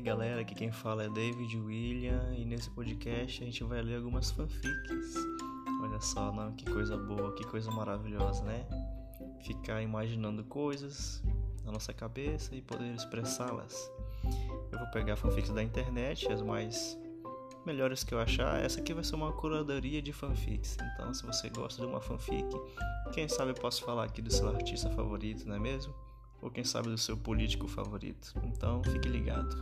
galera, aqui quem fala é David William e nesse podcast a gente vai ler algumas fanfics. Olha só, não, que coisa boa, que coisa maravilhosa, né? Ficar imaginando coisas na nossa cabeça e poder expressá-las. Eu vou pegar fanfics da internet, as mais melhores que eu achar. Essa aqui vai ser uma curadoria de fanfics. Então, se você gosta de uma fanfic, quem sabe eu posso falar aqui do seu artista favorito, não é mesmo? Ou quem sabe do seu político favorito. Então fique ligado.